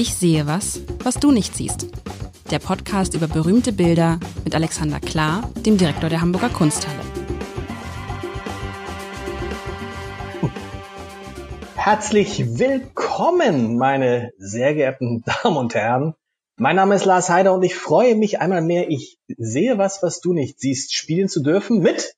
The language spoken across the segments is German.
Ich sehe was, was du nicht siehst. Der Podcast über berühmte Bilder mit Alexander Klar, dem Direktor der Hamburger Kunsthalle. Herzlich willkommen, meine sehr geehrten Damen und Herren. Mein Name ist Lars Heider und ich freue mich einmal mehr, ich sehe was, was du nicht siehst, spielen zu dürfen mit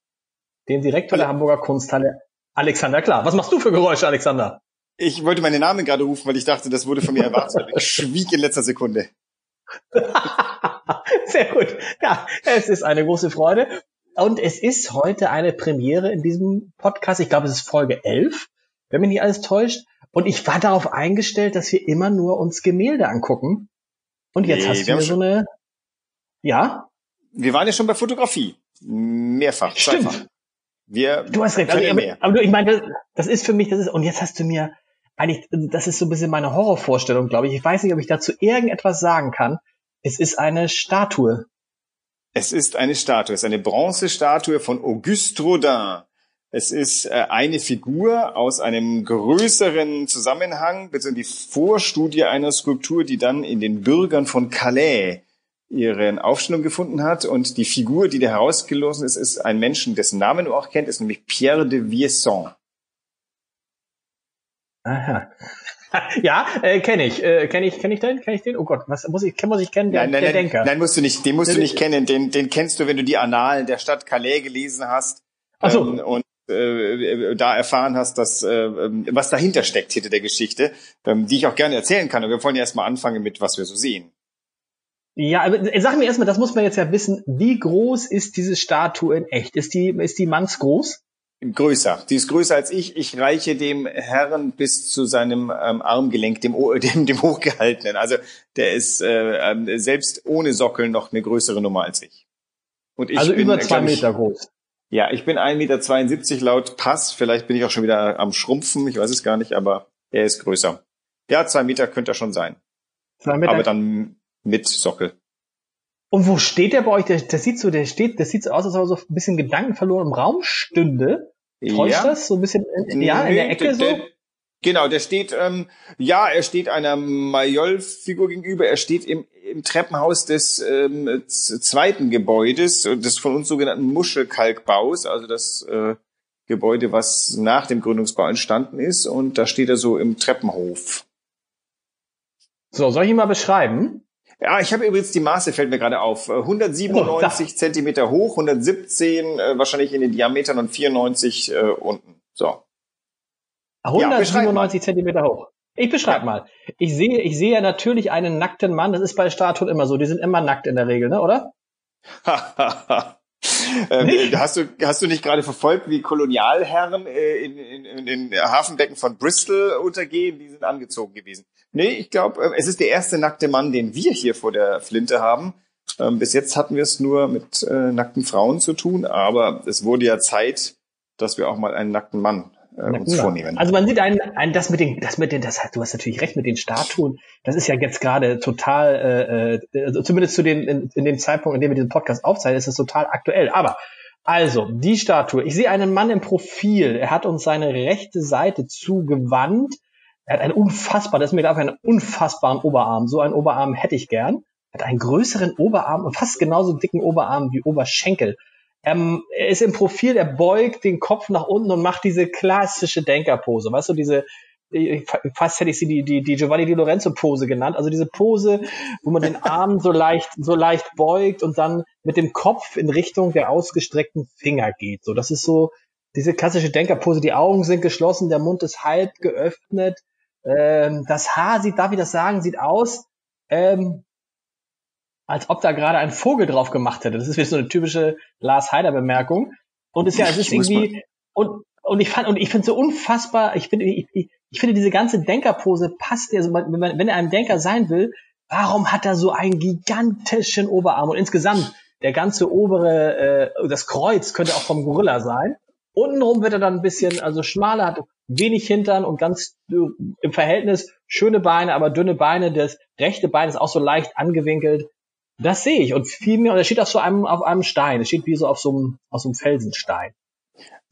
dem Direktor der Hamburger Kunsthalle, Alexander Klar. Was machst du für Geräusche, Alexander? Ich wollte meinen Namen gerade rufen, weil ich dachte, das wurde von mir erwartet. Ich schwieg in letzter Sekunde. Sehr gut. Ja, es ist eine große Freude. Und es ist heute eine Premiere in diesem Podcast. Ich glaube, es ist Folge 11, wenn mich nicht alles täuscht. Und ich war darauf eingestellt, dass wir immer nur uns Gemälde angucken. Und jetzt nee, hast du mir so eine, ja? Wir waren ja schon bei Fotografie. Mehrfach. Stimmt. Zweifach. Wir, du hast recht. Also, aber, aber, ich meine, das ist für mich, das ist, und jetzt hast du mir eigentlich, das ist so ein bisschen meine Horrorvorstellung, glaube ich. Ich weiß nicht, ob ich dazu irgendetwas sagen kann. Es ist eine Statue. Es ist eine Statue. Es ist eine Bronzestatue von Auguste Rodin. Es ist äh, eine Figur aus einem größeren Zusammenhang, beziehungsweise die Vorstudie einer Skulptur, die dann in den Bürgern von Calais ihren Aufstellung gefunden hat. Und die Figur, die da herausgelosen ist, ist ein Menschen, dessen Namen du auch kennt, ist nämlich Pierre de Viesson. Aha. ja, äh, kenne ich. Äh, kenne ich, kenne ich den? Kenne ich den? Oh Gott, was muss ich, muss ich kennen? Der, nein, nein, der nein, Denker. Nein, musst du nicht. Den musst du nicht kennen. Den, den kennst du, wenn du die Annalen der Stadt Calais gelesen hast. Ach so. Ähm, und äh, da erfahren hast, dass äh, was dahinter steckt hinter der Geschichte, ähm, die ich auch gerne erzählen kann. Und wir wollen ja erstmal anfangen mit, was wir so sehen. Ja, aber äh, sag mir erstmal, das muss man jetzt ja wissen, wie groß ist diese Statue in echt? Ist die, ist die mannsgroß? Größer. Die ist größer als ich. Ich reiche dem Herrn bis zu seinem ähm, Armgelenk, dem, dem, dem hochgehaltenen. Also der ist äh, ähm, selbst ohne Sockel noch eine größere Nummer als ich. Und ich also bin, über zwei Meter ich, groß. Ja, ich bin 1,72 Meter laut Pass. Vielleicht bin ich auch schon wieder am Schrumpfen. Ich weiß es gar nicht, aber er ist größer. Ja, zwei Meter könnte er schon sein. Zwei Meter. Aber dann mit Sockel. Und wo steht der bei euch? Der, der sieht so, der steht, das sieht so aus, als ob er so ein bisschen Gedanken verloren im Raum stünde. Täuscht ja. das? So ein bisschen, in, ja, in der Ecke so? Genau, der steht, ähm, ja, er steht einer Majol-Figur gegenüber. Er steht im, im Treppenhaus des ähm, zweiten Gebäudes, des von uns sogenannten Muschelkalkbaus, also das äh, Gebäude, was nach dem Gründungsbau entstanden ist. Und da steht er so im Treppenhof. So, soll ich ihn mal beschreiben? Ja, ich habe übrigens die Maße, fällt mir gerade auf. 197 oh, Zentimeter hoch, 117 äh, wahrscheinlich in den Diametern und 94 äh, unten. So. 197 ja, Zentimeter hoch. Ich beschreibe ja. mal. Ich sehe, ich sehe ja natürlich einen nackten Mann. Das ist bei Statuen immer so. Die sind immer nackt in der Regel, ne, oder? ähm, hast du hast du nicht gerade verfolgt, wie Kolonialherren äh, in, in, in den Hafenbecken von Bristol untergehen? Die sind angezogen gewesen. Nee, ich glaube, äh, es ist der erste nackte Mann, den wir hier vor der Flinte haben. Ähm, bis jetzt hatten wir es nur mit äh, nackten Frauen zu tun, aber es wurde ja Zeit, dass wir auch mal einen nackten Mann äh, uns vornehmen. Also man sieht einen, einen, das mit den, das mit den, das du hast natürlich recht mit den Statuen. Das ist ja jetzt gerade total, äh, äh, also zumindest zu den in, in dem Zeitpunkt, in dem wir diesen Podcast aufzeichnen, ist es total aktuell. Aber also die Statue. Ich sehe einen Mann im Profil. Er hat uns seine rechte Seite zugewandt er hat einen unfassbar, das ist mir gerade einen unfassbaren Oberarm. So einen Oberarm hätte ich gern. Er hat einen größeren Oberarm und fast genauso dicken Oberarm wie Oberschenkel. Ähm, er ist im Profil, er beugt den Kopf nach unten und macht diese klassische Denkerpose. Weißt du, diese, fast hätte ich sie die, die, die Giovanni Di Lorenzo Pose genannt. Also diese Pose, wo man den Arm so leicht, so leicht beugt und dann mit dem Kopf in Richtung der ausgestreckten Finger geht. So, das ist so diese klassische Denkerpose. Die Augen sind geschlossen, der Mund ist halb geöffnet ähm, das Haar sieht, darf ich das sagen, sieht aus, ähm, als ob da gerade ein Vogel drauf gemacht hätte. Das ist wie so eine typische Lars Heider Bemerkung. Und es ja, es ist irgendwie und und ich fand und ich finde so unfassbar. Ich finde ich, ich finde diese ganze Denkerpose passt. Also wenn, man, wenn er ein Denker sein will, warum hat er so einen gigantischen Oberarm und insgesamt der ganze obere äh, das Kreuz könnte auch vom Gorilla sein. Untenrum wird er dann ein bisschen also schmaler, hat wenig Hintern und ganz äh, im Verhältnis schöne Beine, aber dünne Beine. Das rechte Bein ist auch so leicht angewinkelt. Das sehe ich. Und viel mehr, und er steht auf so einem, auf einem Stein. Es steht wie so auf so einem, auf so einem Felsenstein.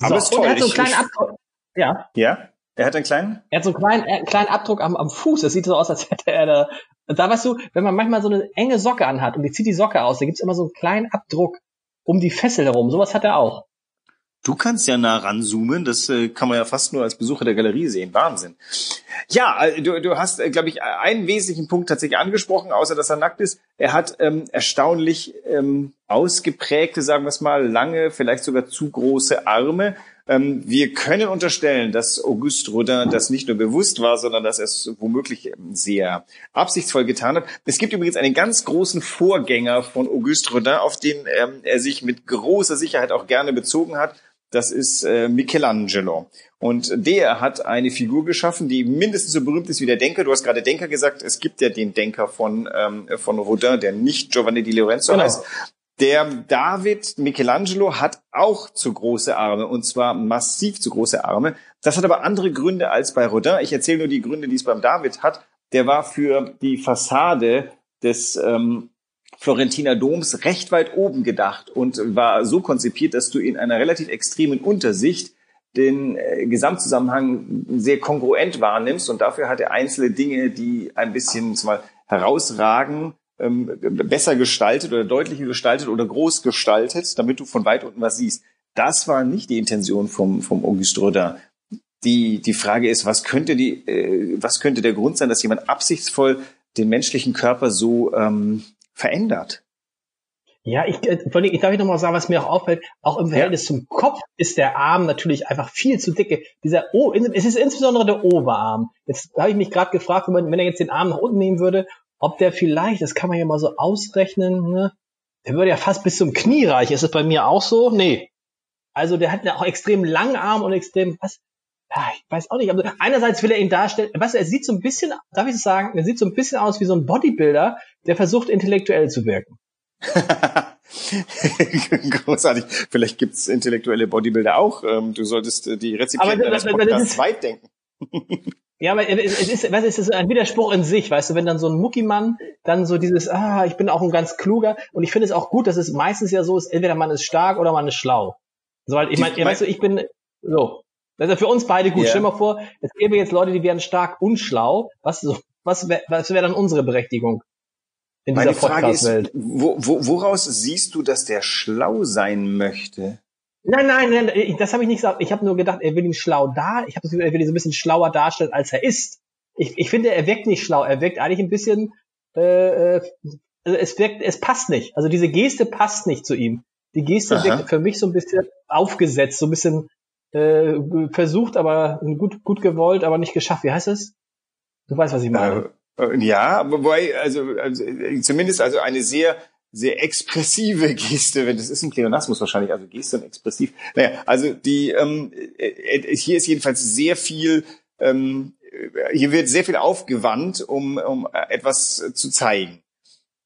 Aber so, ist toll. Er hat so einen kleinen Ab ja. Ja. Er hat einen kleinen? Er hat so einen kleinen, einen kleinen Abdruck am, am Fuß. Das sieht so aus, als hätte er da. Da weißt du, wenn man manchmal so eine enge Socke anhat und die zieht die Socke aus, da gibt's immer so einen kleinen Abdruck um die Fessel herum. Sowas hat er auch. Du kannst ja nah ranzoomen, das äh, kann man ja fast nur als Besucher der Galerie sehen. Wahnsinn. Ja, äh, du, du hast, äh, glaube ich, einen wesentlichen Punkt tatsächlich angesprochen, außer dass er nackt ist. Er hat ähm, erstaunlich ähm, ausgeprägte, sagen wir es mal, lange, vielleicht sogar zu große Arme. Ähm, wir können unterstellen, dass Auguste Rodin das nicht nur bewusst war, sondern dass er es womöglich sehr absichtsvoll getan hat. Es gibt übrigens einen ganz großen Vorgänger von Auguste Rodin, auf den ähm, er sich mit großer Sicherheit auch gerne bezogen hat. Das ist äh, Michelangelo. Und der hat eine Figur geschaffen, die mindestens so berühmt ist wie der Denker. Du hast gerade Denker gesagt. Es gibt ja den Denker von, ähm, von Rodin, der nicht Giovanni di Lorenzo genau. heißt. Der David Michelangelo hat auch zu große Arme und zwar massiv zu große Arme. Das hat aber andere Gründe als bei Rodin. Ich erzähle nur die Gründe, die es beim David hat. Der war für die Fassade des ähm, Florentiner Doms recht weit oben gedacht und war so konzipiert, dass du in einer relativ extremen Untersicht den äh, Gesamtzusammenhang sehr kongruent wahrnimmst und dafür hat er einzelne Dinge, die ein bisschen mal herausragen, ähm, besser gestaltet oder deutlicher gestaltet oder groß gestaltet, damit du von weit unten was siehst. Das war nicht die Intention vom, vom Auguste Rodin. Die, die Frage ist, was könnte die, äh, was könnte der Grund sein, dass jemand absichtsvoll den menschlichen Körper so ähm, verändert? Ja, ich, äh, ich darf ich noch mal sagen, was mir auch auffällt, auch im Verhältnis ja. zum Kopf ist der Arm natürlich einfach viel zu dicke. Dieser oh, es ist insbesondere der Oberarm. Jetzt habe ich mich gerade gefragt, wenn, man, wenn er jetzt den Arm nach unten nehmen würde ob der vielleicht, das kann man ja mal so ausrechnen, ne? der würde ja fast bis zum Knie reichen. Ist das bei mir auch so? Nee. Also der hat ja auch extrem langen Arm und extrem, was? Ja, ich weiß auch nicht. Aber einerseits will er ihn darstellen, weißt du, er sieht so ein bisschen, darf ich das sagen, er sieht so ein bisschen aus wie so ein Bodybuilder, der versucht intellektuell zu wirken. Großartig. Vielleicht gibt's intellektuelle Bodybuilder auch. Ähm, du solltest äh, die Rezipienten deines Podcasts weit denken. Ja, aber es ist, was ist das ein Widerspruch in sich, weißt du, wenn dann so ein Muckimann dann so dieses, ah, ich bin auch ein ganz kluger und ich finde es auch gut, dass es meistens ja so ist, entweder man ist stark oder man ist schlau. So, weil ich meine, weißt du, ich bin so. Das ist ja für uns beide gut. Yeah. Stell dir mal vor, es gäbe jetzt Leute, die wären stark und schlau. Was was wäre was wär dann unsere Berechtigung in Meine dieser Podcast-Welt? Wo, wo, woraus siehst du, dass der schlau sein möchte? Nein, nein, nein, das habe ich nicht gesagt. Ich habe nur gedacht, er will ihn schlau da. Ich habe das Gefühl, er will ihn so ein bisschen schlauer darstellen, als er ist. Ich, ich finde, er wirkt nicht schlau. Er wirkt eigentlich ein bisschen, äh, also es wirkt, es passt nicht. Also diese Geste passt nicht zu ihm. Die Geste Aha. wirkt für mich so ein bisschen aufgesetzt, so ein bisschen äh, versucht, aber gut, gut gewollt, aber nicht geschafft. Wie heißt es? Du weißt, was ich meine. Äh, ja, wobei, also, also zumindest also eine sehr sehr expressive Geste, wenn das ist ein Pleonasmus wahrscheinlich, also Geste und expressiv. Naja, also die ähm, äh, äh, hier ist jedenfalls sehr viel, ähm, hier wird sehr viel aufgewandt, um, um etwas zu zeigen.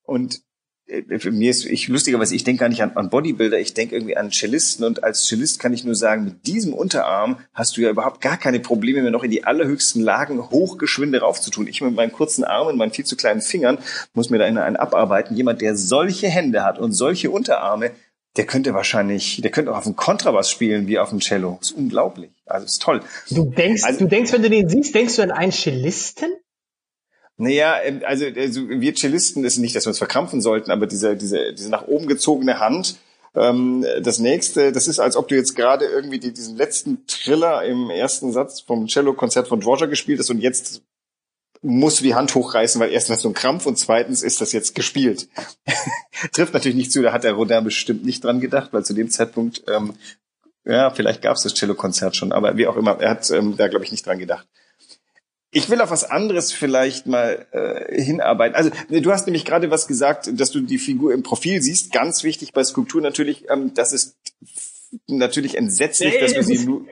Und äh, mir ist ich lustigerweise, ich denke gar nicht an, an Bodybuilder, ich denke irgendwie an Cellisten und als Cellist kann ich nur sagen, mit diesem Unterarm hast du ja überhaupt gar keine Probleme mehr noch in die allerhöchsten Lagen hochgeschwinde raufzutun. Ich mit meinen kurzen Armen, meinen viel zu kleinen Fingern muss mir da einen abarbeiten. Jemand, der solche Hände hat und solche Unterarme, der könnte wahrscheinlich, der könnte auch auf dem Kontrabass spielen wie auf dem Cello. Ist unglaublich. Also ist toll. Du denkst, also, du denkst, wenn du den siehst, denkst du an einen Cellisten? Naja, ähm, also, also wir Cellisten, ist nicht, dass wir uns verkrampfen sollten, aber diese, diese, diese nach oben gezogene Hand, ähm, das nächste, das ist, als ob du jetzt gerade irgendwie die, diesen letzten Triller im ersten Satz vom Cello-Konzert von Georgia gespielt hast und jetzt musst du die Hand hochreißen, weil erstens so ein Krampf und zweitens ist das jetzt gespielt. Trifft natürlich nicht zu, da hat der Rodin bestimmt nicht dran gedacht, weil zu dem Zeitpunkt, ähm, ja, vielleicht gab es das Cello-Konzert schon, aber wie auch immer, er hat ähm, da, glaube ich, nicht dran gedacht. Ich will auf was anderes vielleicht mal äh, hinarbeiten. Also du hast nämlich gerade was gesagt, dass du die Figur im Profil siehst. Ganz wichtig bei Skulptur natürlich, ähm, das ist natürlich entsetzlich, ja, dass du sie nur...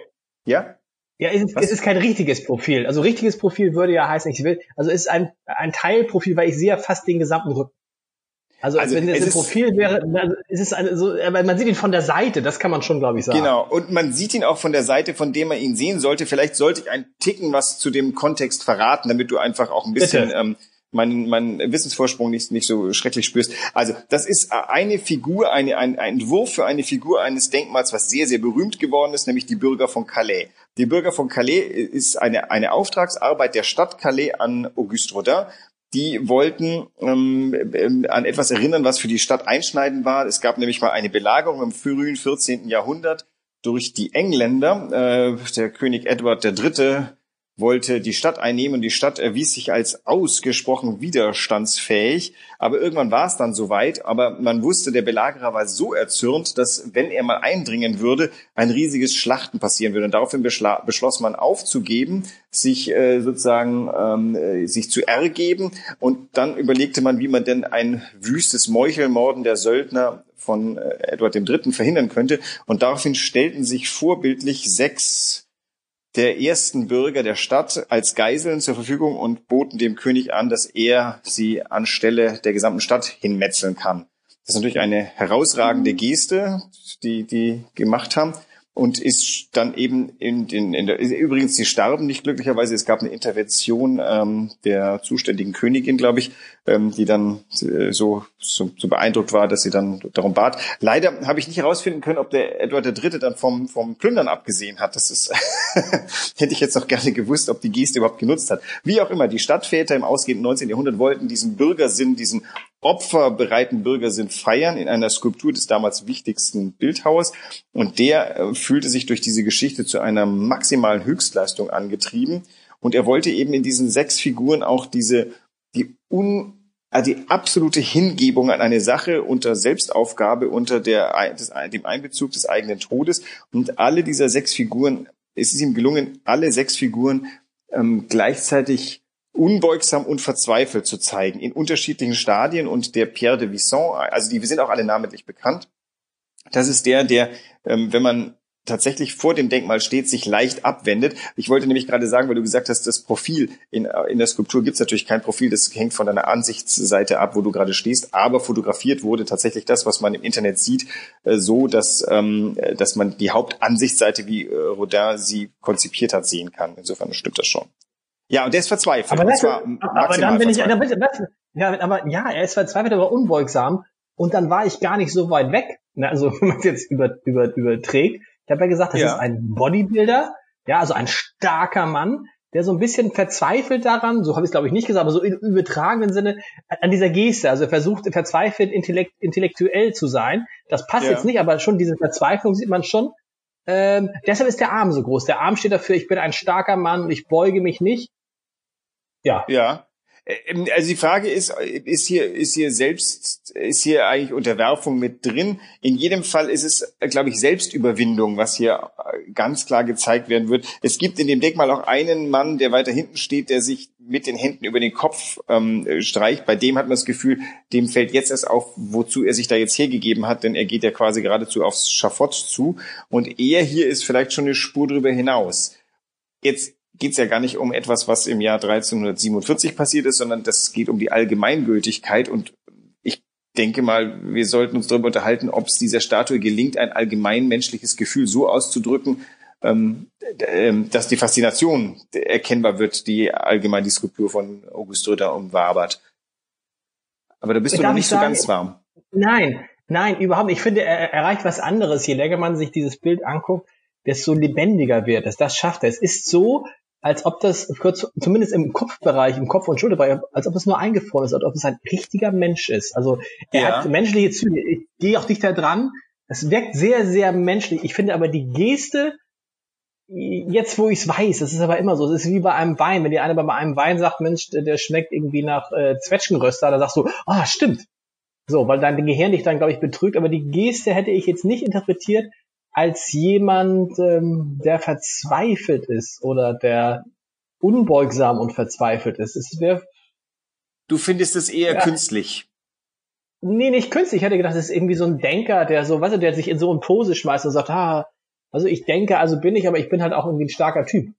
Ja? Ja, es ist, es ist kein richtiges Profil. Also richtiges Profil würde ja heißen, ich will, also es ist ein, ein Teilprofil, weil ich sehe ja fast den gesamten Rücken. Also, also wenn das ein Profil wäre, dann ist es eine, so, aber man sieht ihn von der Seite, das kann man schon, glaube ich, sagen. Genau, und man sieht ihn auch von der Seite, von dem man ihn sehen sollte. Vielleicht sollte ich ein Ticken was zu dem Kontext verraten, damit du einfach auch ein bisschen ähm, meinen mein Wissensvorsprung nicht, nicht so schrecklich spürst. Also das ist eine Figur, eine, ein, ein Entwurf für eine Figur eines Denkmals, was sehr, sehr berühmt geworden ist, nämlich die Bürger von Calais. Die Bürger von Calais ist eine, eine Auftragsarbeit der Stadt Calais an Auguste Rodin. Die wollten ähm, ähm an etwas erinnern, was für die Stadt einschneidend war. Es gab nämlich mal eine Belagerung im frühen 14. Jahrhundert durch die Engländer. Äh, der König Edward III wollte die Stadt einnehmen und die Stadt erwies sich als ausgesprochen widerstandsfähig. Aber irgendwann war es dann soweit. Aber man wusste, der Belagerer war so erzürnt, dass wenn er mal eindringen würde, ein riesiges Schlachten passieren würde. Und daraufhin beschloss man aufzugeben, sich äh, sozusagen ähm, äh, sich zu ergeben. Und dann überlegte man, wie man denn ein wüstes Meuchelmorden der Söldner von äh, Edward III. verhindern könnte. Und daraufhin stellten sich vorbildlich sechs der ersten Bürger der Stadt als Geiseln zur Verfügung und boten dem König an, dass er sie anstelle der gesamten Stadt hinmetzeln kann. Das ist natürlich eine herausragende Geste, die die gemacht haben und ist dann eben in den, in der, übrigens, sie starben nicht glücklicherweise. Es gab eine Intervention ähm, der zuständigen Königin, glaube ich, ähm, die dann äh, so, so, so beeindruckt war, dass sie dann darum bat. Leider habe ich nicht herausfinden können, ob der Edward III. dann vom, vom Plündern abgesehen hat. Das ist, hätte ich jetzt noch gerne gewusst, ob die Geste überhaupt genutzt hat. Wie auch immer, die Stadtväter im ausgehenden 19. Jahrhundert wollten diesen Bürgersinn, diesen opferbereiten Bürger sind feiern in einer Skulptur des damals wichtigsten Bildhauers. Und der äh, fühlte sich durch diese Geschichte zu einer maximalen Höchstleistung angetrieben. Und er wollte eben in diesen sechs Figuren auch diese, die un, also die absolute Hingebung an eine Sache unter Selbstaufgabe, unter der, des, dem Einbezug des eigenen Todes. Und alle dieser sechs Figuren, es ist ihm gelungen, alle sechs Figuren ähm, gleichzeitig unbeugsam und verzweifelt zu zeigen in unterschiedlichen Stadien und der Pierre de Visson, also die wir sind auch alle namentlich bekannt. Das ist der, der, ähm, wenn man tatsächlich vor dem Denkmal steht, sich leicht abwendet. Ich wollte nämlich gerade sagen, weil du gesagt hast, das Profil in, in der Skulptur gibt es natürlich kein Profil, das hängt von deiner Ansichtsseite ab, wo du gerade stehst, aber fotografiert wurde tatsächlich das, was man im Internet sieht, äh, so, dass, ähm, dass man die Hauptansichtsseite, wie äh, Rodin sie konzipiert hat, sehen kann. Insofern stimmt das schon. Ja, und der ist verzweifelt. Aber, das, aber dann bin ich, dann bin ich ja, aber ja, er ist verzweifelt, aber unbeugsam. Und dann war ich gar nicht so weit weg. Also wenn man es jetzt über, über, überträgt. Ich habe ja gesagt, das ja. ist ein Bodybuilder, ja, also ein starker Mann, der so ein bisschen verzweifelt daran, so habe ich es glaube ich nicht gesagt, aber so im übertragenen Sinne an dieser Geste. Also er versucht verzweifelt intellekt, intellektuell zu sein. Das passt ja. jetzt nicht, aber schon diese Verzweiflung sieht man schon. Ähm, deshalb ist der Arm so groß. Der Arm steht dafür, ich bin ein starker Mann und ich beuge mich nicht. Ja. Ja. Ähm, also die Frage ist, ist hier, ist hier selbst, ist hier eigentlich Unterwerfung mit drin? In jedem Fall ist es, glaube ich, Selbstüberwindung, was hier äh, ganz klar gezeigt werden wird. Es gibt in dem Denkmal auch einen Mann, der weiter hinten steht, der sich mit den Händen über den Kopf ähm, streicht. Bei dem hat man das Gefühl, dem fällt jetzt erst auf, wozu er sich da jetzt hergegeben hat, denn er geht ja quasi geradezu aufs Schafott zu. Und er hier ist vielleicht schon eine Spur drüber hinaus. Jetzt geht es ja gar nicht um etwas, was im Jahr 1347 passiert ist, sondern das geht um die Allgemeingültigkeit. Und ich denke mal, wir sollten uns darüber unterhalten, ob es dieser Statue gelingt, ein allgemein menschliches Gefühl so auszudrücken, ähm, ähm, dass die Faszination erkennbar wird, die allgemein die Skulptur von August Röder umwabert. Aber da bist du noch nicht sagen, so ganz warm. Nein, nein, überhaupt nicht. Ich finde, er erreicht was anderes. Je länger man sich dieses Bild anguckt, desto lebendiger wird es. Das schafft er. Es ist so, als ob das kurz, zumindest im Kopfbereich, im Kopf- und Schulterbereich, als ob es nur eingefroren ist, als ob es ein richtiger Mensch ist. Also er ja. hat menschliche Züge. Ich gehe auch dichter dran. Es wirkt sehr, sehr menschlich. Ich finde aber die Geste, jetzt wo ich es weiß, das ist aber immer so, es ist wie bei einem Wein. Wenn dir einer bei einem Wein sagt, Mensch, der schmeckt irgendwie nach äh, Zwetschgenröster, dann sagst du, ah, stimmt. So, weil dein Gehirn dich dann, glaube ich, betrügt. Aber die Geste hätte ich jetzt nicht interpretiert als jemand, ähm, der verzweifelt ist oder der unbeugsam und verzweifelt ist. Es wäre Du findest es eher ja, künstlich. Nee, nicht künstlich. Ich hätte gedacht, es ist irgendwie so ein Denker, der so, weißt du, der sich in so eine Pose schmeißt und sagt, ah, also ich denke, also bin ich, aber ich bin halt auch irgendwie ein starker Typ.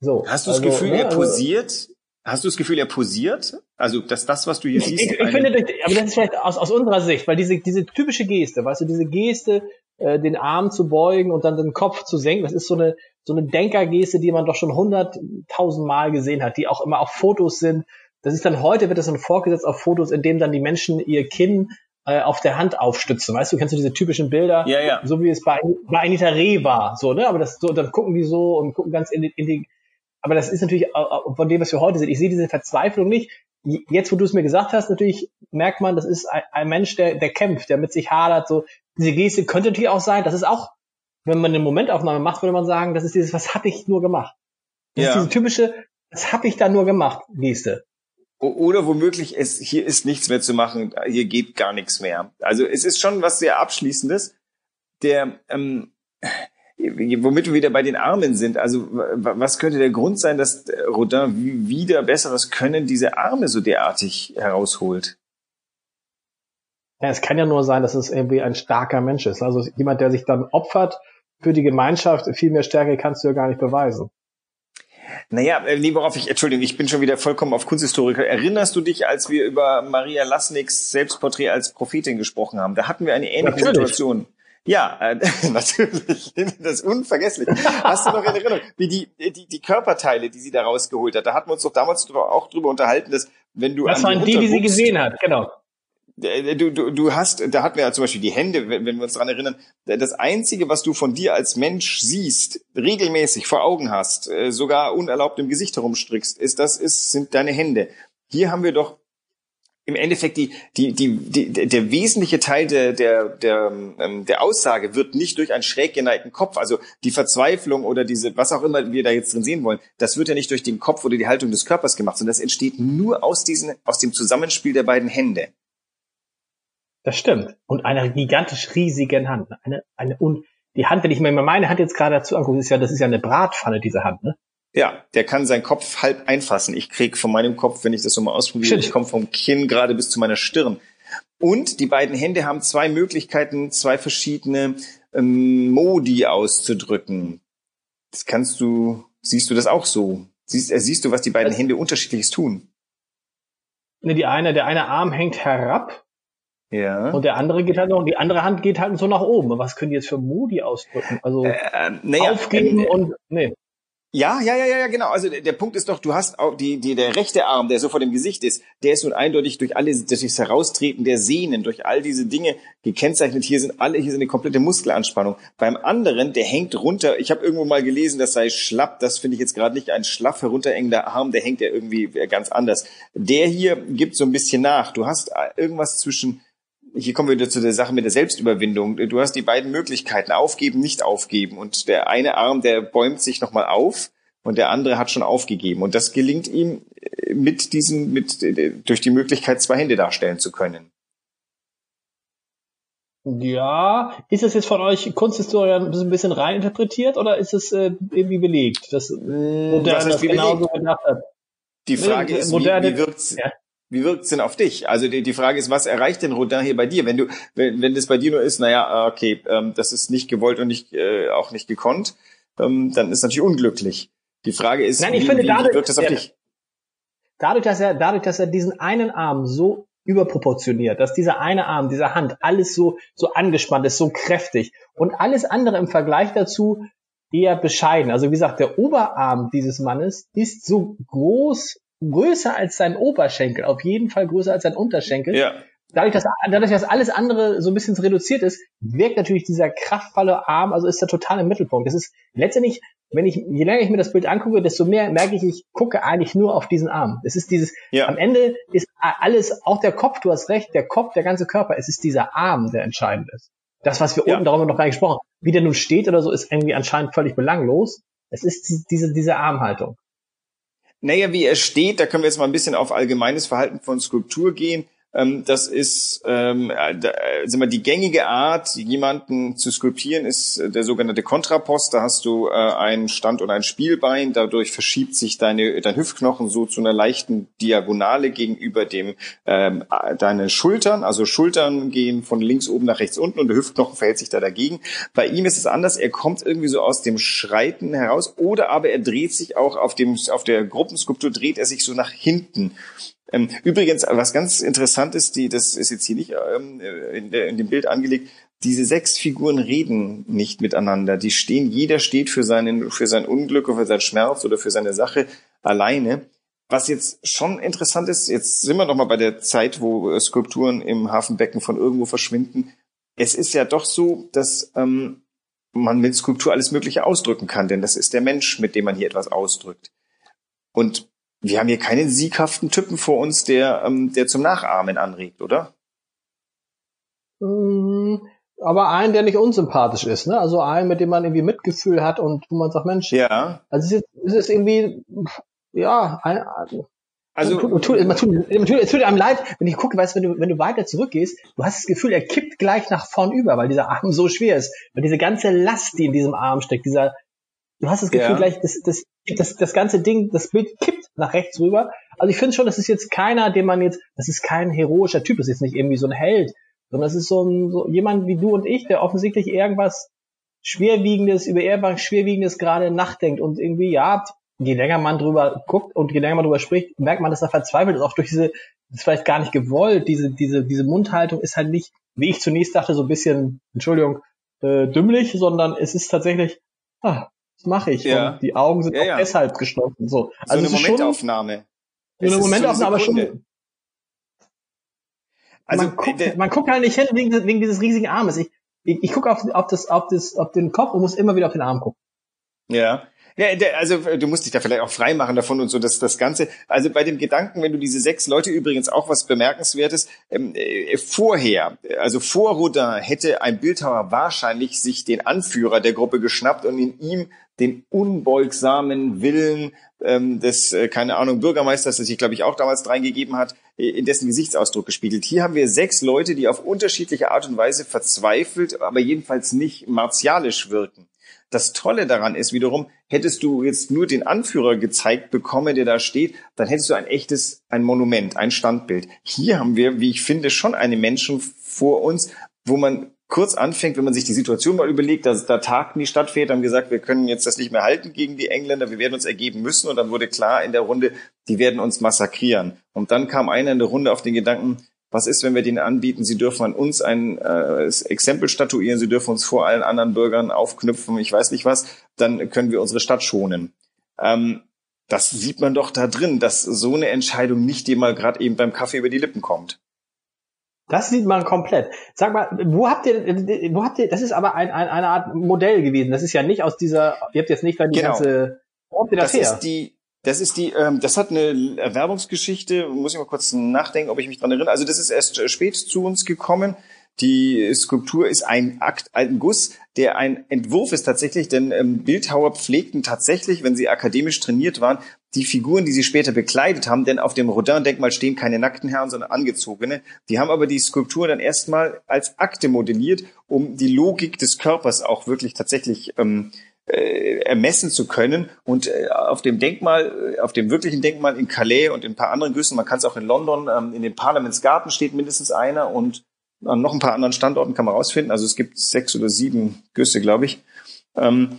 So. Hast du das also, Gefühl, ne, er also posiert? Hast du das Gefühl, er posiert? Also, dass das, was du hier siehst. Ich, ich finde, aber das ist vielleicht aus, aus unserer Sicht, weil diese, diese typische Geste, weißt du, diese Geste, äh, den Arm zu beugen und dann den Kopf zu senken. Das ist so eine, so eine Denkergeste, die man doch schon hunderttausend Mal gesehen hat, die auch immer auf Fotos sind. Das ist dann heute, wird das dann vorgesetzt auf Fotos, in denen dann die Menschen ihr Kinn äh, auf der Hand aufstützen. Weißt du, kennst du diese typischen Bilder, Ja, ja. so wie es bei, bei Anita Reh war, so, ne? Aber das so, dann gucken die so und gucken ganz in die, in die aber das ist natürlich von dem, was wir heute sehen. Ich sehe diese Verzweiflung nicht. Jetzt, wo du es mir gesagt hast, natürlich merkt man, das ist ein, ein Mensch, der, der kämpft, der mit sich hadert. So diese Geste könnte natürlich auch sein. Das ist auch, wenn man eine Momentaufnahme macht, würde man sagen, das ist dieses, was habe ich nur gemacht? Das Ja. ist diese typische, was habe ich da nur gemacht? Geste. Oder womöglich, es, hier ist nichts mehr zu machen, hier geht gar nichts mehr. Also es ist schon was sehr Abschließendes, der, ähm, womit wir wieder bei den Armen sind. Also was könnte der Grund sein, dass Rodin wie- wieder besseres Können diese Arme so derartig herausholt? Ja, es kann ja nur sein, dass es irgendwie ein starker Mensch ist. Also jemand, der sich dann opfert für die Gemeinschaft. Viel mehr Stärke kannst du ja gar nicht beweisen. Naja, äh, nee, worauf ich, Entschuldigung, ich bin schon wieder vollkommen auf Kunsthistoriker. Erinnerst du dich, als wir über Maria Lasniks Selbstporträt als Prophetin gesprochen haben? Da hatten wir eine ähnliche Natürlich. Situation. Ja, äh, natürlich. Das ist unvergesslich. Hast du noch in Erinnerung, wie die, die, die Körperteile, die sie da rausgeholt hat? Da hatten wir uns doch damals auch drüber unterhalten, dass wenn du Das waren die, die sie gesehen hat, genau. Äh, Du, du, du hast, da hatten wir ja zum Beispiel die Hände, wenn, wenn wir uns dran erinnern. Das Einzige, was du von dir als Mensch siehst, regelmäßig vor Augen hast, äh, sogar unerlaubt im Gesicht herumstrickst, ist das ist, sind deine Hände. Hier haben wir doch im Endeffekt die, die, die, die, der- der wesentliche Teil der, der, der, ähm, der Aussage wird nicht durch einen schräg geneigten Kopf, also die Verzweiflung oder diese, was auch immer wir da jetzt drin sehen wollen, das wird ja nicht durch den Kopf oder die Haltung des Körpers gemacht, sondern das entsteht nur aus diesen, aus dem Zusammenspiel der beiden Hände. Das stimmt. Und einer gigantisch riesigen Hand. Eine, eine, und die Hand, wenn ich mir meine Hand jetzt gerade dazu angucke, ist ja, das ist ja eine Bratpfanne, diese Hand, ne? Ja, der kann seinen Kopf halb einfassen. Ich krieg von meinem Kopf, wenn ich das so mal ausprobiere, Stimmt. ich komme vom Kinn gerade bis zu meiner Stirn. Und die beiden Hände haben zwei Möglichkeiten, zwei verschiedene ähm, Modi auszudrücken. Das kannst du, siehst du das auch so? Siehst, äh, siehst du, was die beiden Das- Hände unterschiedliches tun? Ne, die eine, der eine Arm hängt herab Ja. und der andere geht halt noch, die andere Hand geht halt so nach oben. Was können die jetzt für Modi ausdrücken? Also äh, naja, aufgeben ähm, und, nee. Ja, ja, ja, ja, ja, genau. Also der, der Punkt ist doch, du hast auch die, die, der rechte Arm, der so vor dem Gesicht ist, der ist nun eindeutig durch alle, durch das Heraustreten der Sehnen, durch all diese Dinge gekennzeichnet. Hier sind alle, hier sind eine komplette Muskelanspannung. Beim anderen, der hängt runter. Ich habe irgendwo mal gelesen, das sei schlapp. Das finde ich jetzt gerade nicht ein schlaff herunterhängender Arm. Der hängt ja irgendwie ganz anders. Der hier gibt so ein bisschen nach. Du hast irgendwas zwischen hier kommen wir wieder zu der Sache mit der Selbstüberwindung. Du hast die beiden Möglichkeiten, aufgeben, nicht aufgeben. Und der eine Arm, der bäumt sich nochmal auf und der andere hat schon aufgegeben. Und das gelingt ihm äh, mit diesen, mit, äh, durch die Möglichkeit, zwei Hände darstellen zu können. Ja, ist das jetzt von euch Kunsthistoriern ein bisschen reininterpretiert oder ist es äh, irgendwie belegt, dass Moderne Was heißt, das genauso belegt? gedacht hat? Die Frage Nee, ist, moderne- wie, wie wirkt's, Ja. Wie wirkt's denn auf dich? Also die, die Frage ist, was erreicht denn Rodin hier bei dir? Wenn du, wenn, wenn das bei dir nur ist, naja, okay, ähm, das ist nicht gewollt und nicht, äh, auch nicht gekonnt, ähm, dann ist natürlich unglücklich. Die Frage ist, Nein, ich wie, finde wie dadurch- wirkt das auf ja, dich? dadurch, dass er, dadurch, dass er diesen einen Arm so überproportioniert, dass dieser eine Arm, diese Hand, alles so, so angespannt ist, so kräftig und alles andere im Vergleich dazu eher bescheiden. Also wie gesagt, der Oberarm dieses Mannes ist so groß, größer als sein Oberschenkel, auf jeden Fall größer als sein Unterschenkel. Ja. Dadurch, dass, dadurch, dass alles andere so ein bisschen reduziert ist, wirkt natürlich dieser kraftvolle Arm, also ist er total im Mittelpunkt. Das ist letztendlich, wenn ich, je länger ich mir das Bild angucke, desto mehr merke ich, ich gucke eigentlich nur auf diesen Arm. Es ist dieses, Ja. am Ende ist alles, auch der Kopf, du hast recht, der Kopf, der ganze Körper, es ist dieser Arm, der entscheidend ist. Das, was wir Ja. unten, darüber noch gar nicht gesprochen haben, wie der nun steht oder so, ist irgendwie anscheinend völlig belanglos. Es ist die- diese, diese Armhaltung. Naja, wie er steht, da können wir jetzt mal ein bisschen auf allgemeines Verhalten von Skulptur gehen. Ähm, das ist, ähm, äh, äh, sagen wir, die gängige Art, jemanden zu skulptieren, ist äh, der sogenannte Kontrapost. Da hast du äh, ein Stand- und ein Spielbein. Dadurch verschiebt sich deine, dein Hüftknochen so zu einer leichten Diagonale gegenüber dem ähm, äh, deine Schultern. Also Schultern gehen von links oben nach rechts unten und der Hüftknochen verhält sich da dagegen. Bei ihm ist es anders. Er kommt irgendwie so aus dem Schreiten heraus oder aber er dreht sich auch auf dem auf der Gruppenskulptur dreht er sich so nach hinten. Ähm, übrigens, was ganz interessant ist, die, das ist jetzt hier nicht ähm, in, der, in dem Bild angelegt, diese sechs Figuren reden nicht miteinander. Die stehen, jeder steht für seinen, für sein Unglück oder für seinen Schmerz oder für seine Sache alleine. was jetzt schon interessant ist, jetzt sind wir noch mal bei der Zeit, wo äh, Skulpturen im Hafenbecken von irgendwo verschwinden. Es ist ja doch so, dass ähm, man mit Skulptur alles Mögliche ausdrücken kann, denn das ist der Mensch, mit dem man hier etwas ausdrückt. Und wir haben hier keinen sieghaften Typen vor uns, der, ähm, der zum Nachahmen anregt, oder? Mm, aber einen, der nicht unsympathisch ist, ne? Also einen, mit dem man irgendwie Mitgefühl hat und wo man sagt, Mensch, ja. Also es ist, es ist irgendwie, ja, ein, also, tut, tut, man tut, man tut, es tut einem leid, wenn ich gucke, weißt, wenn du, wenn du weiter zurückgehst, du hast das Gefühl, er kippt gleich nach vorn über, weil dieser Arm so schwer ist. Weil diese ganze Last, die in diesem Arm steckt, dieser, du hast das Gefühl Ja. gleich, das, das, das, das ganze Ding, das Bild kippt nach rechts rüber. Also ich finde schon, das ist jetzt keiner, den man jetzt, das ist kein heroischer Typ, das ist jetzt nicht irgendwie so ein Held, sondern es ist so ein, so jemand wie du und ich, der offensichtlich irgendwas Schwerwiegendes, über irgendwas Schwerwiegendes gerade nachdenkt und irgendwie, ja, je länger man drüber guckt und je länger man drüber spricht, merkt man, dass er verzweifelt ist, auch durch diese, das ist vielleicht gar nicht gewollt, diese, diese, diese Mundhaltung ist halt nicht, wie ich zunächst dachte, so ein bisschen, Entschuldigung, äh, dümmlich, sondern es ist tatsächlich, ah, was mache ich? Ja. Und die Augen sind Ja, auch ja. deshalb geschlossen. So, so also eine es ist schon Momentaufnahme. so eine Momentaufnahme, aber Sekunde. schon, Also, man, guckt, man guckt halt nicht hin wegen, wegen dieses riesigen Armes. Ich, ich, ich gucke auf, auf, das, auf, das, auf den Kopf und muss immer wieder auf den Arm gucken. Ja. Ja, also äh, du musst dich da vielleicht auch frei machen davon und so, dass das Ganze, also bei dem Gedanken, wenn du diese sechs Leute übrigens auch was Bemerkenswertes, ähm, äh, vorher, also vor Rodin hätte ein Bildhauer wahrscheinlich sich den Anführer der Gruppe geschnappt und in ihm den unbeugsamen Willen ähm, des, äh, keine Ahnung, Bürgermeisters, das sich, glaube ich, auch damals reingegeben hat, äh, in dessen Gesichtsausdruck gespiegelt. Hier haben wir sechs Leute, die auf unterschiedliche Art und Weise verzweifelt, aber jedenfalls nicht martialisch wirken. Das Tolle daran ist wiederum, hättest du jetzt nur den Anführer gezeigt bekommen, der da steht, dann hättest du ein echtes, ein Monument, ein Standbild. Hier haben wir, wie ich finde, schon einen Menschen vor uns, wo man kurz anfängt, wenn man sich die Situation mal überlegt, dass da tagten die Stadtväter, haben gesagt, wir können jetzt das nicht mehr halten gegen die Engländer, wir werden uns ergeben müssen. Und dann wurde klar in der Runde, die werden uns massakrieren. Und dann kam einer in der Runde auf den Gedanken, was ist, wenn wir denen anbieten, sie dürfen an uns ein äh, Exempel statuieren, sie dürfen uns vor allen anderen Bürgern aufknüpfen, ich weiß nicht was, dann können wir unsere Stadt schonen. Ähm, das sieht man doch da drin, dass so eine Entscheidung nicht dir mal gerade eben beim Kaffee über die Lippen kommt. Das sieht man komplett. Sag mal, wo habt ihr, wo habt ihr, das ist aber ein, ein, eine Art Modell gewesen. Das ist ja nicht aus dieser, ihr habt jetzt nicht da die Genau. ganze, wo habt ihr das, Das her? ist die, das ist die, ähm, das hat eine Erwerbungsgeschichte, muss ich mal kurz nachdenken, ob ich mich dran erinnere. Also das ist erst spät zu uns gekommen. Die Skulptur ist ein Akt, ein Guss, der ein Entwurf ist tatsächlich, denn ähm, Bildhauer pflegten tatsächlich, wenn sie akademisch trainiert waren, die Figuren, die sie später bekleidet haben, denn auf dem Rodin-Denkmal stehen keine nackten Herren, sondern angezogene. Die haben aber die Skulptur dann erstmal als Akte modelliert, um die Logik des Körpers auch wirklich tatsächlich ähm, äh, ermessen zu können. Und äh, auf dem Denkmal, äh, auf dem wirklichen Denkmal in Calais und in ein paar anderen Güssen, man kann es auch in London, ähm, in den Parliaments Garden steht mindestens einer und an noch ein paar anderen Standorten kann man rausfinden. Also es gibt sechs oder sieben Güsse, glaube ich. Ähm,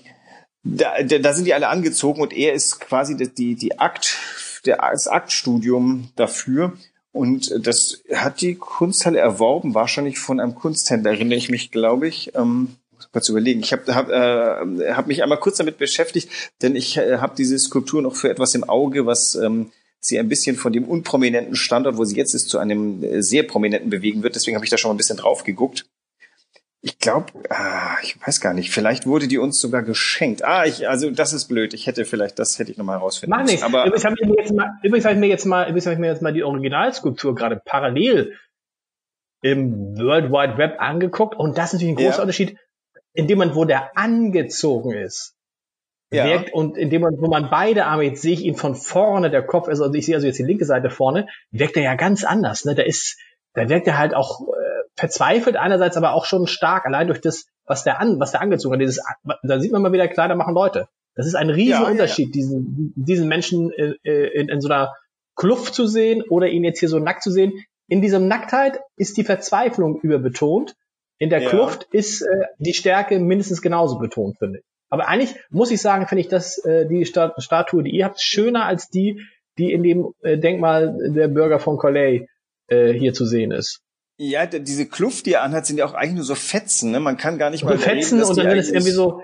da, da, sind die alle angezogen und er ist quasi die, die, die Akt, der, das Aktstudium dafür. Und das hat die Kunsthalle erworben, wahrscheinlich von einem Kunsthändler, erinnere ich mich, glaube ich. Ähm, kurz überlegen. Ich habe hab, äh, hab mich einmal kurz damit beschäftigt, denn ich äh, habe diese Skulptur noch für etwas im Auge, was ähm, sie ein bisschen von dem unprominenten Standort, wo sie jetzt ist, zu einem äh, sehr prominenten bewegen wird. Deswegen habe ich da schon mal ein bisschen drauf geguckt. Ich glaube, ah, ich weiß gar nicht, vielleicht wurde die uns sogar geschenkt. Ah, ich, also das ist blöd. Ich hätte vielleicht, das hätte ich nochmal herausfinden Mach nichts. Aber Übrigens habe ich mir jetzt mal, übrigens habe ich mir jetzt mal, übrigens habe ich mir jetzt mal die Originalskulptur gerade parallel im World Wide Web angeguckt und das ist natürlich ein großer Ja. Unterschied. In dem Moment, wo der angezogen ist, Ja. wirkt und in dem Moment, wo man beide Arme, jetzt sehe ich ihn von vorne, der Kopf ist, also ich sehe also jetzt die linke Seite vorne, wirkt er ja ganz anders. Ne? Da ist, da wirkt er halt auch äh, verzweifelt einerseits, aber auch schon stark, allein durch das, was der an, was der angezogen hat. Dieses, da sieht man mal wieder, Kleider machen Leute. Das ist ein riesen Ja, ja, Unterschied, diesen, diesen Menschen äh, in, in so einer Kluft zu sehen oder ihn jetzt hier so nackt zu sehen. In diesem Nacktheit ist die Verzweiflung überbetont. In der Ja. Kluft ist äh, die Stärke mindestens genauso betont, finde ich. Aber eigentlich muss ich sagen, finde ich, dass äh, die Sta Statue, die ihr habt, schöner als die, die in dem äh, Denkmal der Bürger von Calais äh, hier zu sehen ist. ja, diese Kluft, die er anhat, sind ja auch eigentlich nur so Fetzen. Ne? Man kann gar nicht So mal Fetzen reden, und dann ist es irgendwie so,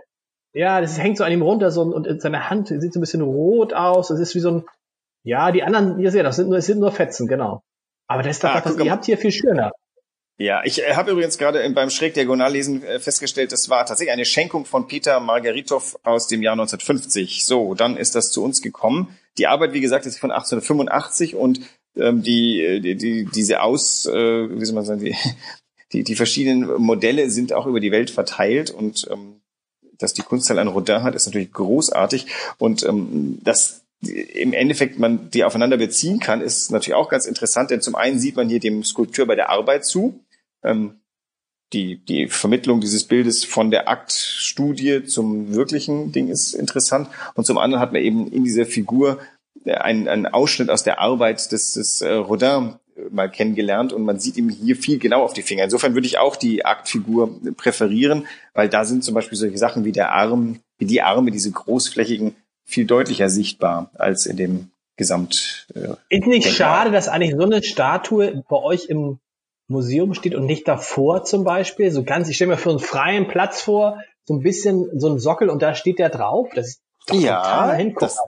ja, das hängt so an ihm runter so, und seine Hand sieht so ein bisschen rot aus. Das ist wie so ein, Ja, die anderen, ihr seht, das sind nur, es sind nur Fetzen, genau. Aber das ist doch, ah, was, ihr habt hier viel schöner. Ja, ich äh, habe übrigens gerade beim Schrägdiagonallesen äh, festgestellt, das war tatsächlich eine Schenkung von Peter Margaritow aus dem Jahr 1950. So, dann ist das zu uns gekommen. Die Arbeit, wie gesagt, ist von 1885 und ähm, die, äh, die, die diese Aus, äh, wie soll man sagen, die, die, die verschiedenen Modelle sind auch über die Welt verteilt und ähm, dass die Kunsthalle ein Rodin hat, ist natürlich großartig und ähm, das im Endeffekt man die aufeinander beziehen kann, ist natürlich auch ganz interessant, denn zum einen sieht man hier dem Skulpteur bei der Arbeit zu, ähm, die, die Vermittlung dieses Bildes von der Aktstudie zum wirklichen Ding ist interessant. Und zum anderen hat man eben in dieser Figur einen, einen Ausschnitt aus der Arbeit des, des äh, Rodin mal kennengelernt und man sieht ihm hier viel genau auf die Finger. Insofern würde ich auch die Aktfigur präferieren, weil da sind zum Beispiel solche Sachen wie der Arm, wie die Arme, diese großflächigen, viel deutlicher sichtbar als in dem Gesamt. Äh, ist nicht schade, dass eigentlich so eine Statue bei euch im Museum steht und nicht davor zum Beispiel. So ganz, ich stelle mir für einen freien Platz vor, so ein bisschen so ein Sockel und da steht der drauf. Das ist doch ja, das,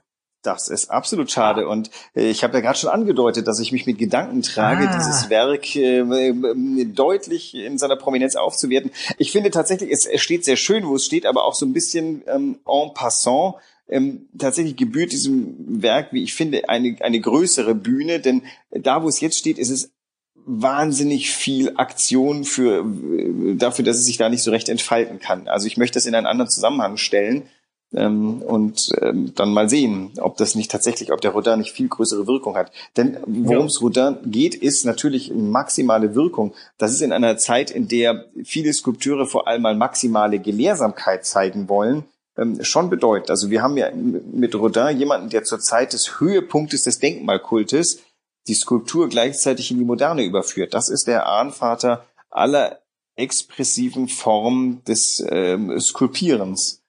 das ist absolut schade. Ja. Und äh, ich habe ja gerade schon angedeutet, dass ich mich mit Gedanken trage, ah. dieses Werk äh, äh, deutlich in seiner Prominenz aufzuwerten. Ich finde tatsächlich, es, es steht sehr schön, wo es steht, aber auch so ein bisschen ähm, en passant. Ähm, tatsächlich gebührt diesem Werk, wie ich finde, eine, eine größere Bühne, denn da, wo es jetzt steht, ist es wahnsinnig viel Aktion für dafür, dass es sich da nicht so recht entfalten kann. Also ich möchte das in einen anderen Zusammenhang stellen ähm, und ähm, dann mal sehen, ob das nicht tatsächlich, ob der Rodin nicht viel größere Wirkung hat. Denn worum es ja. Rodin geht, ist natürlich maximale Wirkung. Das ist in einer Zeit, in der viele Skulpteure vor allem mal maximale Gelehrsamkeit zeigen wollen, schon bedeutet. Also wir haben ja mit Rodin jemanden, der zur Zeit des Höhepunktes des Denkmalkultes die Skulptur gleichzeitig in die Moderne überführt. Das ist der Ahnvater aller expressiven Formen des ähm, Skulpierens.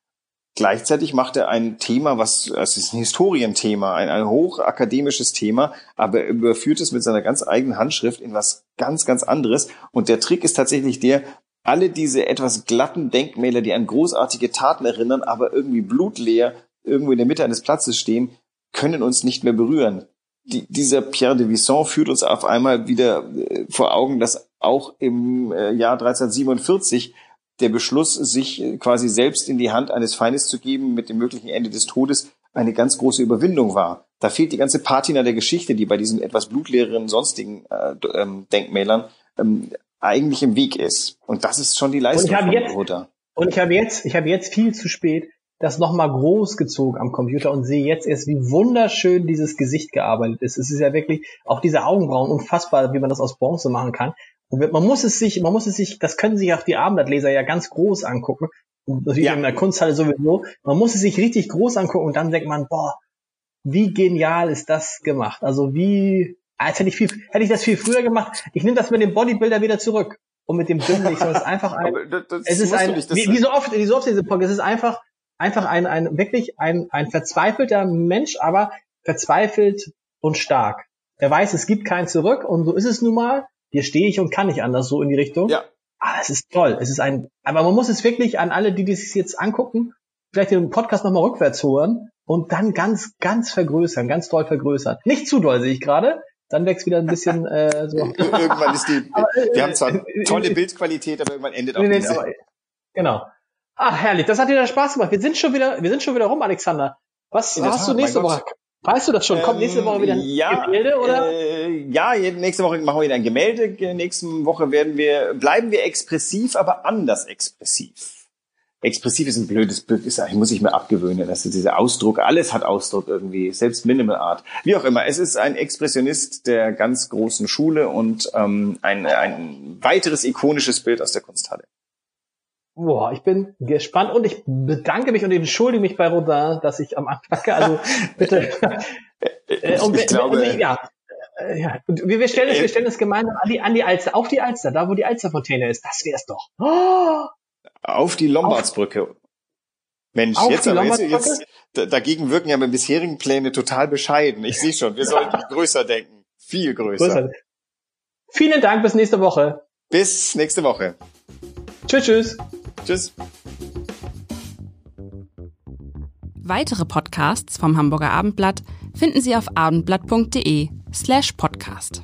Gleichzeitig macht er ein Thema, was es ist ein Historienthema, ein, ein hochakademisches Thema, aber er überführt es mit seiner ganz eigenen Handschrift in was ganz, ganz anderes. Und der Trick ist tatsächlich der, alle diese etwas glatten Denkmäler, die an großartige Taten erinnern, aber irgendwie blutleer irgendwo in der Mitte eines Platzes stehen, können uns nicht mehr berühren die, dieser Pierre de Visson führt uns auf einmal wieder äh, vor Augen, dass auch im äh, Jahr 1347 der Beschluss, sich äh, quasi selbst in die Hand eines Feindes zu geben mit dem möglichen Ende des Todes, eine ganz große Überwindung war. Da fehlt die ganze Patina der Geschichte, die bei diesen etwas blutleeren sonstigen äh, ähm, Denkmälern ähm, eigentlich im Weg ist. Und das ist schon die Leistung und ich von jetzt, Und ich habe jetzt, ich habe jetzt viel zu spät das nochmal groß gezogen am Computer und sehe jetzt erst, wie wunderschön dieses Gesicht gearbeitet ist. Es ist ja wirklich auch diese Augenbrauen unfassbar, wie man das aus Bronze machen kann. Und man muss es sich, man muss es sich, das können sich auch die Abendblattleser ja ganz groß angucken. Und natürlich ja. in der Kunsthalle sowieso. Man muss es sich richtig groß angucken und dann denkt man, boah, wie genial ist das gemacht? Also wie, als hätte ich viel, hätte ich das viel früher gemacht. Ich nehme das mit dem Bodybuilder wieder zurück. Und mit dem Dünnen, ich soll es einfach ein, es ist ein, wie, wie, so oft, wie so oft diese Podcast, es ist einfach, einfach ein, ein wirklich ein, ein verzweifelter Mensch, aber verzweifelt und stark. Er weiß, es gibt kein Zurück und so ist es nun mal. Hier stehe ich und kann nicht anders, so in die Richtung. Ja. Ah, es ist toll. Es ist ein, aber man muss es wirklich an alle, die das jetzt angucken, vielleicht den Podcast nochmal rückwärts hören und dann ganz, ganz vergrößern, ganz toll vergrößern. Nicht zu doll sehe ich gerade. Dann wächst wieder ein bisschen äh, so. irgendwann ist die. aber, äh, wir haben zwar äh, tolle Bildqualität, aber irgendwann endet auch nee, diese. Aber, genau. Ah, herrlich. Das hat dir Spaß gemacht. Wir sind schon wieder, wir sind schon wieder rum, Alexander. Was hast Tat, du nächste Woche? Weißt du das schon? Kommt nächste Woche wieder ein ja, Gemälde oder? Äh, ja, nächste Woche machen wir wieder ein Gemälde. Nächste Woche werden wir, bleiben wir expressiv, aber anders expressiv. Expressiv ist ein blödes Bild, ist muss ich mir abgewöhnen. Das ist dieser Ausdruck, alles hat Ausdruck irgendwie, selbst Minimal Art. Wie auch immer, es ist ein Expressionist der ganz großen Schule und ähm, ein, ein weiteres ikonisches Bild aus der Kunsthalle. Boah, ich bin gespannt und ich bedanke mich und entschuldige mich bei Rodin, dass ich am Anfang, also bitte. äh, und, ich glaube, und, ja, äh, ja. Und wir, wir stellen es, wir stellen es gemeinsam an die, an die Alster, auf die Alster, da wo die Alsterfontäne ist. Das wär's doch. Oh! Auf die Lombardsbrücke. Mensch, auf jetzt aber jetzt, jetzt, dagegen wirken ja meine bisherigen Pläne total bescheiden. Ich sehe schon, wir sollten größer denken. Viel größer. größer. Vielen Dank, bis nächste Woche. Bis nächste Woche. Tschüss, tschüss. Tschüss. Weitere Podcasts vom Hamburger Abendblatt finden Sie auf abendblatt.de slash podcast.